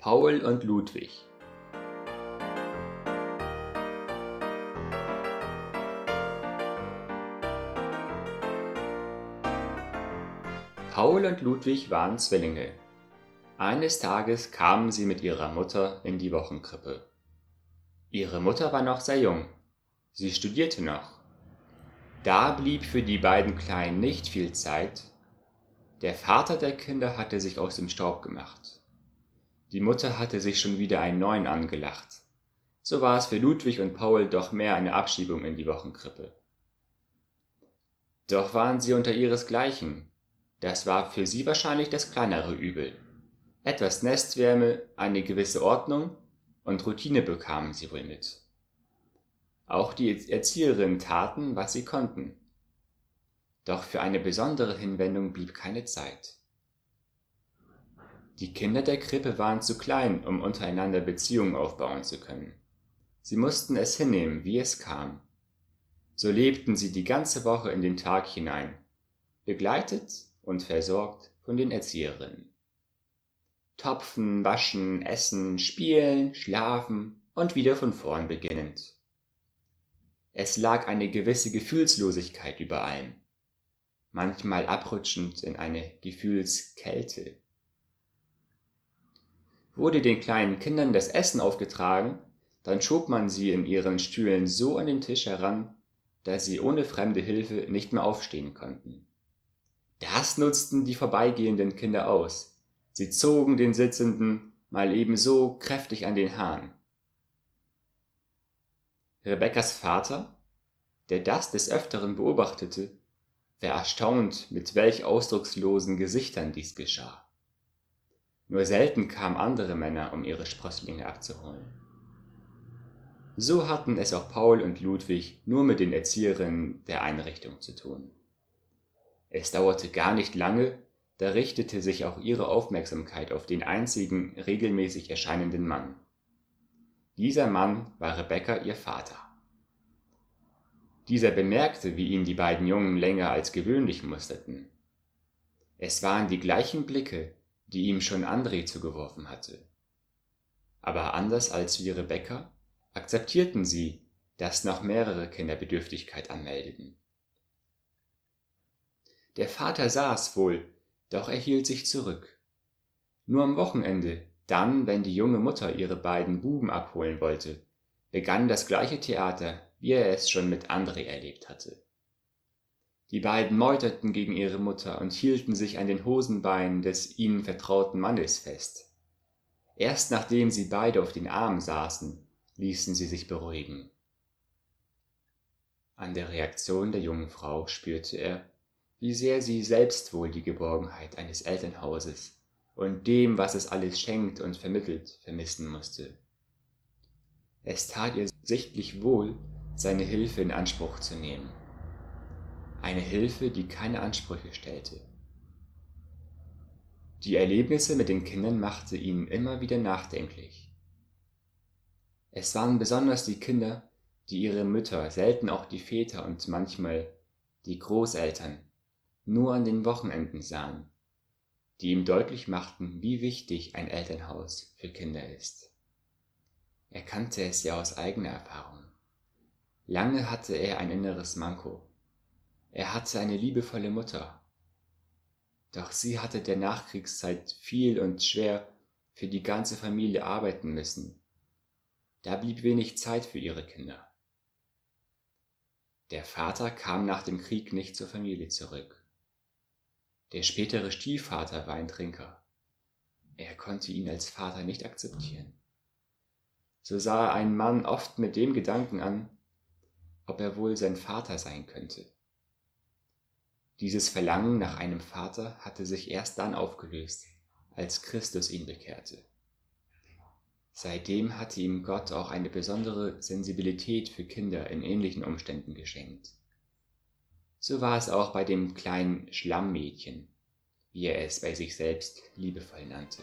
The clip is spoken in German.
Paul und Ludwig Paul und Ludwig waren Zwillinge. Eines Tages kamen sie mit ihrer Mutter in die Wochenkrippe. Ihre Mutter war noch sehr jung. Sie studierte noch. Da blieb für die beiden Kleinen nicht viel Zeit. Der Vater der Kinder hatte sich aus dem Staub gemacht. Die Mutter hatte sich schon wieder einen neuen angelacht. So war es für Ludwig und Paul doch mehr eine Abschiebung in die Wochenkrippe. Doch waren sie unter ihresgleichen. Das war für sie wahrscheinlich das kleinere Übel. Etwas Nestwärme, eine gewisse Ordnung und Routine bekamen sie wohl mit. Auch die Erzieherinnen taten, was sie konnten. Doch für eine besondere Hinwendung blieb keine Zeit. Die Kinder der Krippe waren zu klein, um untereinander Beziehungen aufbauen zu können. Sie mussten es hinnehmen, wie es kam. So lebten sie die ganze Woche in den Tag hinein, begleitet und versorgt von den Erzieherinnen. Topfen, waschen, essen, spielen, schlafen und wieder von vorn beginnend. Es lag eine gewisse Gefühlslosigkeit über allem, manchmal abrutschend in eine Gefühlskälte. Wurde den kleinen Kindern das Essen aufgetragen, dann schob man sie in ihren Stühlen so an den Tisch heran, dass sie ohne fremde Hilfe nicht mehr aufstehen konnten. Das nutzten die vorbeigehenden Kinder aus. Sie zogen den Sitzenden mal ebenso kräftig an den Haaren. Rebekkas Vater, der das des Öfteren beobachtete, war erstaunt, mit welch ausdruckslosen Gesichtern dies geschah. Nur selten kamen andere Männer, um ihre Sprösslinge abzuholen. So hatten es auch Paul und Ludwig nur mit den Erzieherinnen der Einrichtung zu tun. Es dauerte gar nicht lange, da richtete sich auch ihre Aufmerksamkeit auf den einzigen regelmäßig erscheinenden Mann. Dieser Mann war Rebecca ihr Vater. Dieser bemerkte, wie ihn die beiden Jungen länger als gewöhnlich musterten. Es waren die gleichen Blicke, die ihm schon André zugeworfen hatte. Aber anders als wie Rebecca akzeptierten sie, dass noch mehrere Kinder Bedürftigkeit anmeldeten. Der Vater saß wohl, doch er hielt sich zurück. Nur am Wochenende, dann, wenn die junge Mutter ihre beiden Buben abholen wollte, begann das gleiche Theater, wie er es schon mit André erlebt hatte. Die beiden meuterten gegen ihre Mutter und hielten sich an den Hosenbeinen des ihnen vertrauten Mannes fest. Erst nachdem sie beide auf den Armen saßen, ließen sie sich beruhigen. An der Reaktion der jungen Frau spürte er, wie sehr sie selbst wohl die Geborgenheit eines Elternhauses und dem, was es alles schenkt und vermittelt, vermissen musste. Es tat ihr sichtlich wohl, seine Hilfe in Anspruch zu nehmen eine Hilfe, die keine Ansprüche stellte. Die Erlebnisse mit den Kindern machte ihn immer wieder nachdenklich. Es waren besonders die Kinder, die ihre Mütter, selten auch die Väter und manchmal die Großeltern nur an den Wochenenden sahen, die ihm deutlich machten, wie wichtig ein Elternhaus für Kinder ist. Er kannte es ja aus eigener Erfahrung. Lange hatte er ein inneres Manko, er hatte eine liebevolle Mutter. Doch sie hatte der Nachkriegszeit viel und schwer für die ganze Familie arbeiten müssen. Da blieb wenig Zeit für ihre Kinder. Der Vater kam nach dem Krieg nicht zur Familie zurück. Der spätere Stiefvater war ein Trinker. Er konnte ihn als Vater nicht akzeptieren. So sah er einen Mann oft mit dem Gedanken an, ob er wohl sein Vater sein könnte. Dieses Verlangen nach einem Vater hatte sich erst dann aufgelöst, als Christus ihn bekehrte. Seitdem hatte ihm Gott auch eine besondere Sensibilität für Kinder in ähnlichen Umständen geschenkt. So war es auch bei dem kleinen Schlammmädchen, wie er es bei sich selbst liebevoll nannte.